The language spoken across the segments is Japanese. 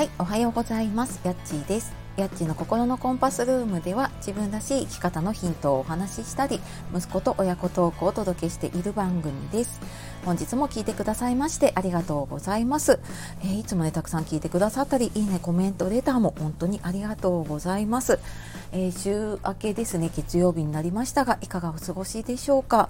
はい、おはようございます。やっちーです。やっちの心のコンパスルームでは自分らしい生き方のヒントをお話ししたり、息子と親子トークをお届けしている番組です。本日も聞いてくださいましてありがとうございます。えー、いつもね、たくさん聞いてくださったり、いいね、コメント、レターも本当にありがとうございます。えー、週明けですね、月曜日になりましたが、いかがお過ごしでしょうか？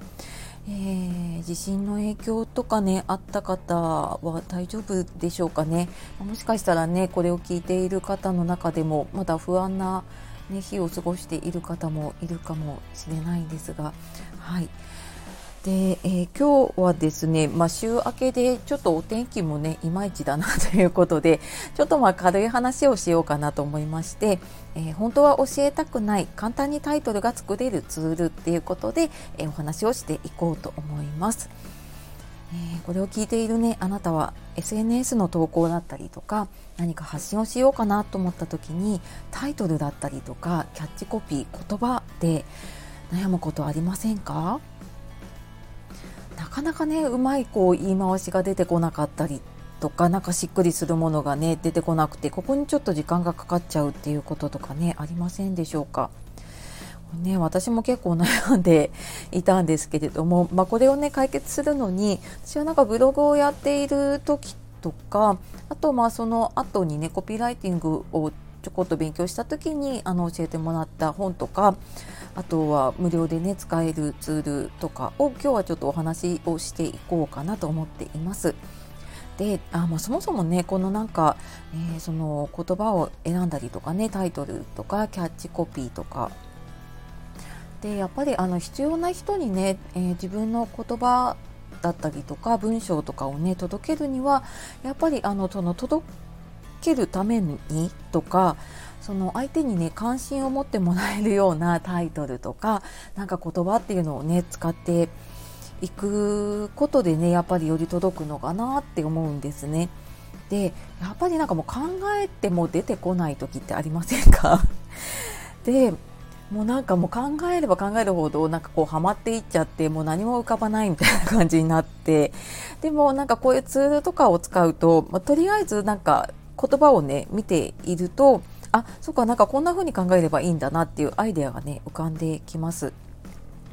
えー、地震の影響とかねあった方は大丈夫でしょうかねもしかしたらねこれを聞いている方の中でもまだ不安な、ね、日を過ごしている方もいるかもしれないんですがはい。で、えー、今日はですね、まあ、週明けでちょっとお天気もねいまいちだなということで ちょっとまあ軽い話をしようかなと思いまして、えー、本当は教えたくない簡単にタイトルが作れるツールっていうことで、えー、お話をしていこうと思います。え、これを聞いているねあなたは SNS の投稿だったりとか何か発信をしようかなと思った時にタイトルだったりとかキャッチコピー言葉で悩むことありませんか？なかなかねうまいこう言い回しが出てこなかったりとかなんかしっくりするものがね出てこなくてここにちょっと時間がかかっちゃうっていうこととかねありませんでしょうか？ね、私も結構悩んで いたんですけれども、まあ、これをね解決するのに私はなんかブログをやっている時とかあとまあその後にねコピーライティングをちょこっと勉強した時にあの教えてもらった本とかあとは無料でね使えるツールとかを今日はちょっとお話をしていこうかなと思っています。であまあ、そもそもねこのなんか、えー、その言葉を選んだりとかねタイトルとかキャッチコピーとかでやっぱりあの必要な人にね、えー、自分の言葉だったりとか文章とかをね届けるにはやっぱりあのその届けるためにとかその相手にね関心を持ってもらえるようなタイトルとかなんか言葉っていうのをね使っていくことでねやっぱりより届くのかなって思うんですね。でやっぱりなんかもう考えても出てこない時ってありませんか？でもうなんかもう考えれば考えるほどなんかこうハマっていっちゃってもう何も浮かばないみたいな感じになってでもなんかこういうツールとかを使うと、まあ、とりあえずなんか言葉をね見ているとあそっかなんかこんな風に考えればいいんだなっていうアイデアがね浮かんできます。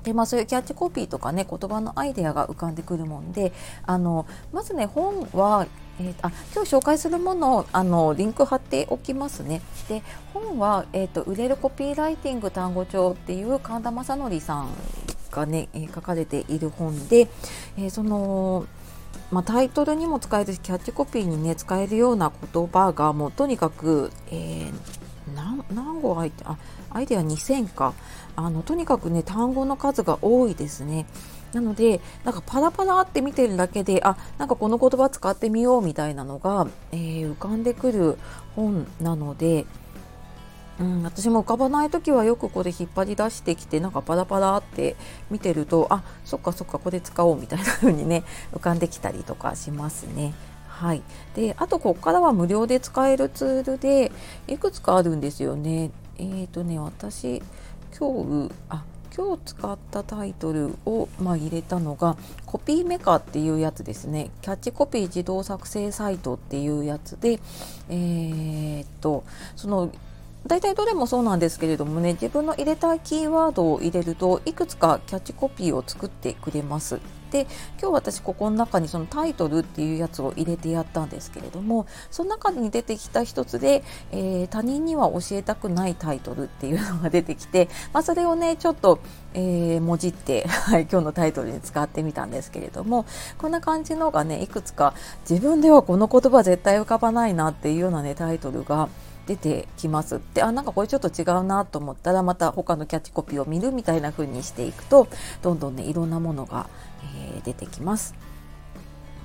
でまあ、そういうキャッチコピーとかね言葉のアイデアが浮かんでくるもんであのまずね本は、えー、あ今日紹介するものをあのリンク貼っておきますね。で本は、えーと「売れるコピーライティング単語帳」っていう神田正則さんがね、え、書かれている本で、えー、そのまあ、タイトルにも使えるしキャッチコピーにね使えるような言葉がもうとにかく、えー、何何語入ってあアイデア2000かあのとにかくね単語の数が多いですね。なのでなんかパラパラって見てるだけであなんかこの言葉使ってみようみたいなのが、えー、浮かんでくる本なのでうん、私も浮かばない時はよくこれ引っ張り出してきてなんかパラパラって見てるとあそっかそっかこれ使おうみたいな風にね 浮かんできたりとかしますね。はい、であとここからは無料で使えるツールでいくつかあるんですよね。えっ、ー、とね私今日あ今日使ったタイトルを、まあ、入れたのがコピーメカっていうやつですねキャッチコピー自動作成サイトっていうやつでえー、っとその大体どれもそうなんですけれどもね自分の入れたいキーワードを入れるといくつかキャッチコピーを作ってくれます。で今日私ここの中にそのタイトルっていうやつを入れてやったんですけれどもその中に出てきた一つで、えー、他人には教えたくないタイトルっていうのが出てきて、まあ、それをねちょっと、えー、もじって、はい、今日のタイトルに使ってみたんですけれどもこんな感じのがねいくつか自分ではこの言葉絶対浮かばないなっていうようなねタイトルが出てきますであなんかこれちょっと違うなと思ったらまた他のキャッチコピーを見るみたいな風にしていくとどんどんねいろんなものが、えー、出てきます。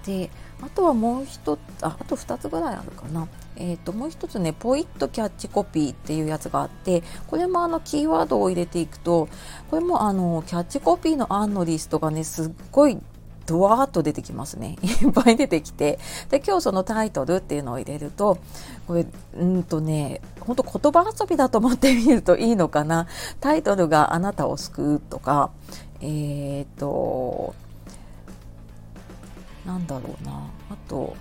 であとはもう一つああと2つぐらいあるかな。えーと、もう一つねポイッとキャッチコピーっていうやつがあってこれもあのキーワードを入れていくとこれもあのキャッチコピーの案のリストがねすっごいドワーッと出てきますね。いっぱい出てきて。で今日そのタイトルっていうのを入れるとこれうんとね本当言葉遊びだと思ってみるといいのかな。タイトルが「あなたを救う」とかえっ、ー、となんだろうな。あと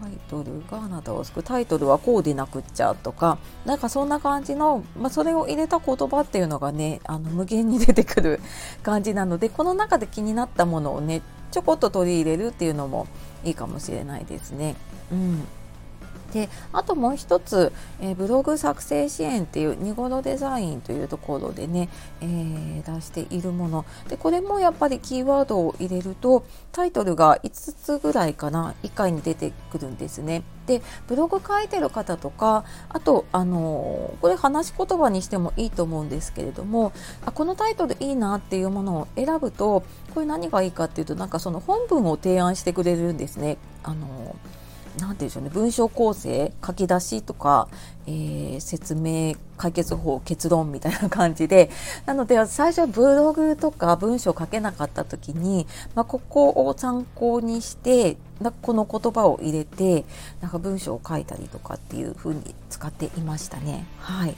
タイトルがあなたを救うタイトルはこうでなくっちゃとかなんかそんな感じの、まあ、それを入れた言葉っていうのがねあの無限に出てくる感じなのでこの中で気になったものをねちょこっと取り入れるっていうのもいいかもしれないですね。うんであともう一つ、えー、ブログ作成支援っていうニゴロデザインというところでね、えー、出しているものでこれもやっぱりキーワードを入れるとタイトルが5つぐらいかな1回に出てくるんですね。でブログ書いてる方とかあとあのこれ話し言葉にしてもいいと思うんですけれどもあこのタイトルいいなっていうものを選ぶとこれ何がいいかっていうとなんかその本文を提案してくれるんですね。あの何て言うんでしょうね。文章構成書き出しとか、えー、説明解決法結論みたいな感じで。なので最初ブログとか文章書けなかった時に、まあ、ここを参考にしてこの言葉を入れてなんか文章を書いたりとかっていう風に使っていましたね。はい。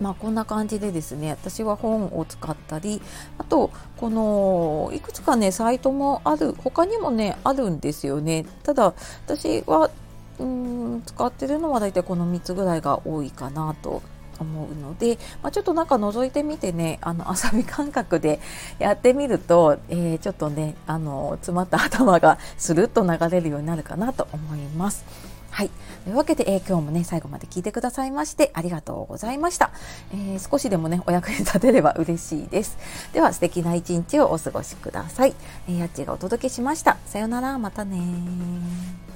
まあ、こんな感じでですね私は本を使ったりあとこのいくつかねサイトもある他にもねあるんですよねただ私はうん使ってるのは大体この3つぐらいが多いかなと思うので、まあ、ちょっとなんか覗いてみてねあの遊び感覚でやってみると、えー、ちょっとねあの詰まった頭がスルッと流れるようになるかなと思います。はい。というわけで、えー、今日もね、最後まで聞いてくださいまして、ありがとうございました。えー、少しでもね、お役に立てれば 嬉しいです。では、素敵な一日をお過ごしください。えー、やっちがお届けしました。さようなら、またね